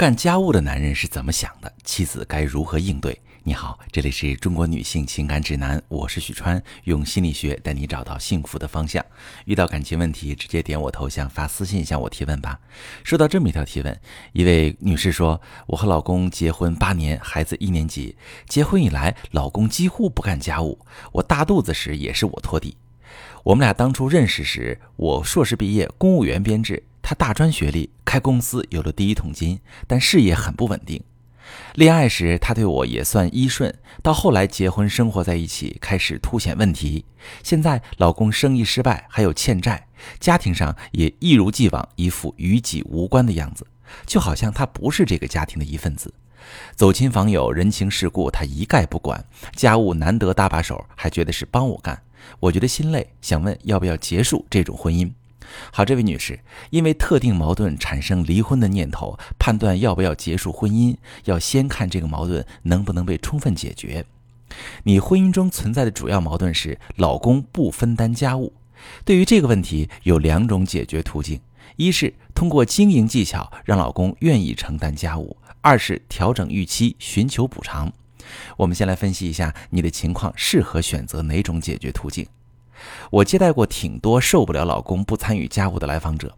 干家务的男人是怎么想的？妻子该如何应对？你好，这里是中国女性情感指南，我是许川，用心理学带你找到幸福的方向。遇到感情问题，直接点我头像发私信向我提问吧。收到这么一条提问，一位女士说：“我和老公结婚八年，孩子一年级，结婚以来，老公几乎不干家务，我大肚子时也是我拖地。我们俩当初认识时，我硕士毕业，公务员编制。”他大专学历，开公司有了第一桶金，但事业很不稳定。恋爱时他对我也算依顺，到后来结婚生活在一起，开始凸显问题。现在老公生意失败，还有欠债，家庭上也一如既往，一副与己无关的样子，就好像他不是这个家庭的一份子。走亲访友、人情世故，他一概不管，家务难得搭把手，还觉得是帮我干，我觉得心累，想问要不要结束这种婚姻。好，这位女士，因为特定矛盾产生离婚的念头，判断要不要结束婚姻，要先看这个矛盾能不能被充分解决。你婚姻中存在的主要矛盾是老公不分担家务。对于这个问题，有两种解决途径：一是通过经营技巧让老公愿意承担家务；二是调整预期，寻求补偿。我们先来分析一下你的情况适合选择哪种解决途径。我接待过挺多受不了老公不参与家务的来访者。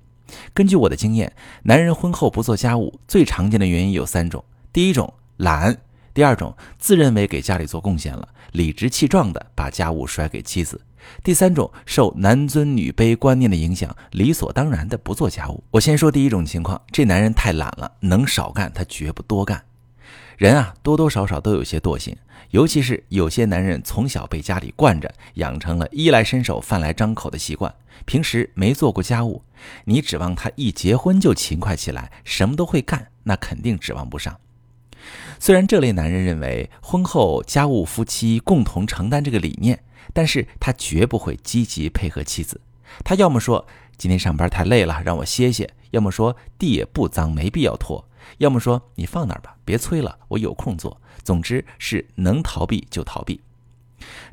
根据我的经验，男人婚后不做家务最常见的原因有三种：第一种懒；第二种自认为给家里做贡献了，理直气壮地把家务甩给妻子；第三种受男尊女卑观念的影响，理所当然地不做家务。我先说第一种情况，这男人太懒了，能少干他绝不多干。人啊，多多少少都有些惰性。尤其是有些男人从小被家里惯着，养成了衣来伸手、饭来张口的习惯，平时没做过家务，你指望他一结婚就勤快起来，什么都会干，那肯定指望不上。虽然这类男人认为婚后家务夫妻共同承担这个理念，但是他绝不会积极配合妻子。他要么说今天上班太累了，让我歇歇；要么说地也不脏，没必要拖。要么说你放那儿吧，别催了，我有空做。总之是能逃避就逃避。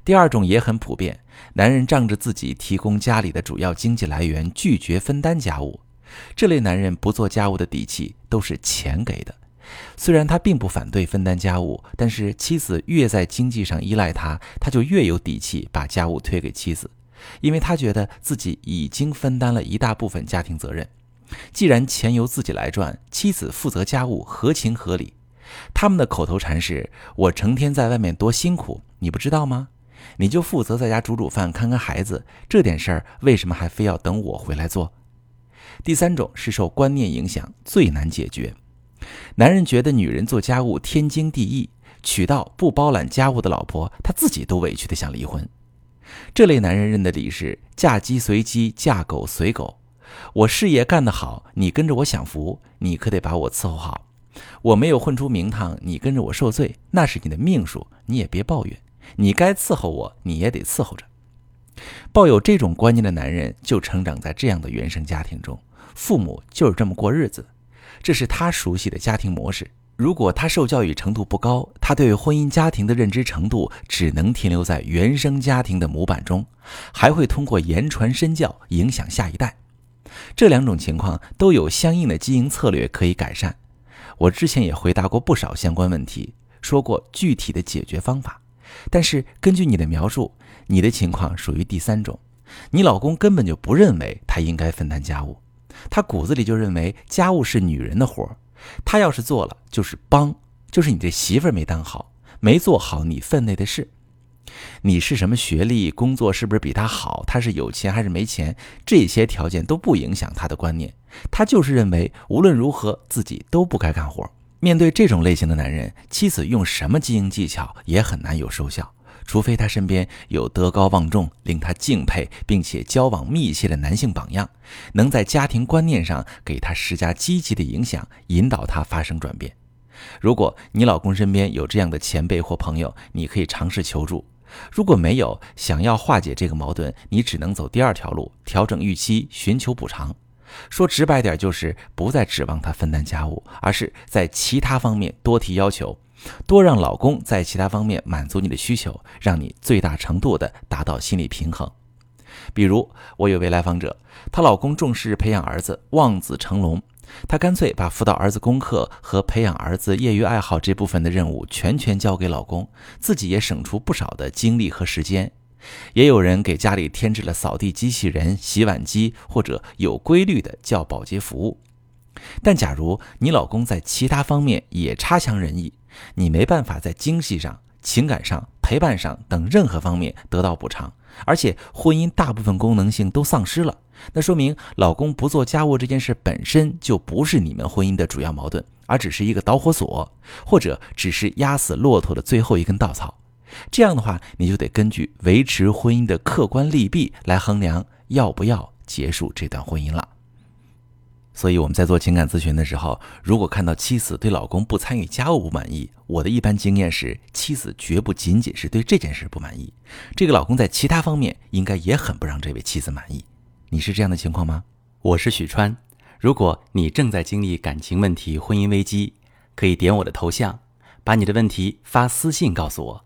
第二种也很普遍，男人仗着自己提供家里的主要经济来源，拒绝分担家务。这类男人不做家务的底气都是钱给的。虽然他并不反对分担家务，但是妻子越在经济上依赖他，他就越有底气把家务推给妻子，因为他觉得自己已经分担了一大部分家庭责任。既然钱由自己来赚，妻子负责家务合情合理。他们的口头禅是：“我成天在外面多辛苦，你不知道吗？你就负责在家煮煮饭、看看孩子，这点事儿为什么还非要等我回来做？”第三种是受观念影响，最难解决。男人觉得女人做家务天经地义，娶到不包揽家务的老婆，他自己都委屈的想离婚。这类男人认的理是：嫁鸡随鸡，嫁狗随狗。我事业干得好，你跟着我享福，你可得把我伺候好。我没有混出名堂，你跟着我受罪，那是你的命数，你也别抱怨。你该伺候我，你也得伺候着。抱有这种观念的男人，就成长在这样的原生家庭中，父母就是这么过日子，这是他熟悉的家庭模式。如果他受教育程度不高，他对婚姻家庭的认知程度只能停留在原生家庭的模板中，还会通过言传身教影响下一代。这两种情况都有相应的经营策略可以改善。我之前也回答过不少相关问题，说过具体的解决方法。但是根据你的描述，你的情况属于第三种，你老公根本就不认为他应该分担家务，他骨子里就认为家务是女人的活儿，他要是做了就是帮，就是你这媳妇儿没当好，没做好你分内的事。你是什么学历？工作是不是比他好？他是有钱还是没钱？这些条件都不影响他的观念。他就是认为无论如何自己都不该干活。面对这种类型的男人，妻子用什么经营技巧也很难有收效，除非他身边有德高望重、令他敬佩并且交往密切的男性榜样，能在家庭观念上给他施加积极的影响，引导他发生转变。如果你老公身边有这样的前辈或朋友，你可以尝试求助。如果没有想要化解这个矛盾，你只能走第二条路，调整预期，寻求补偿。说直白点，就是不再指望他分担家务，而是在其他方面多提要求，多让老公在其他方面满足你的需求，让你最大程度的达到心理平衡。比如，我有位来访者，她老公重视培养儿子，望子成龙，她干脆把辅导儿子功课和培养儿子业余爱好这部分的任务全权交给老公，自己也省出不少的精力和时间。也有人给家里添置了扫地机器人、洗碗机，或者有规律的叫保洁服务。但假如你老公在其他方面也差强人意，你没办法在经济上、情感上、陪伴上等任何方面得到补偿，而且婚姻大部分功能性都丧失了，那说明老公不做家务这件事本身就不是你们婚姻的主要矛盾，而只是一个导火索，或者只是压死骆驼的最后一根稻草。这样的话，你就得根据维持婚姻的客观利弊来衡量要不要结束这段婚姻了。所以我们在做情感咨询的时候，如果看到妻子对老公不参与家务不满意，我的一般经验是，妻子绝不仅仅是对这件事不满意，这个老公在其他方面应该也很不让这位妻子满意。你是这样的情况吗？我是许川。如果你正在经历感情问题、婚姻危机，可以点我的头像，把你的问题发私信告诉我。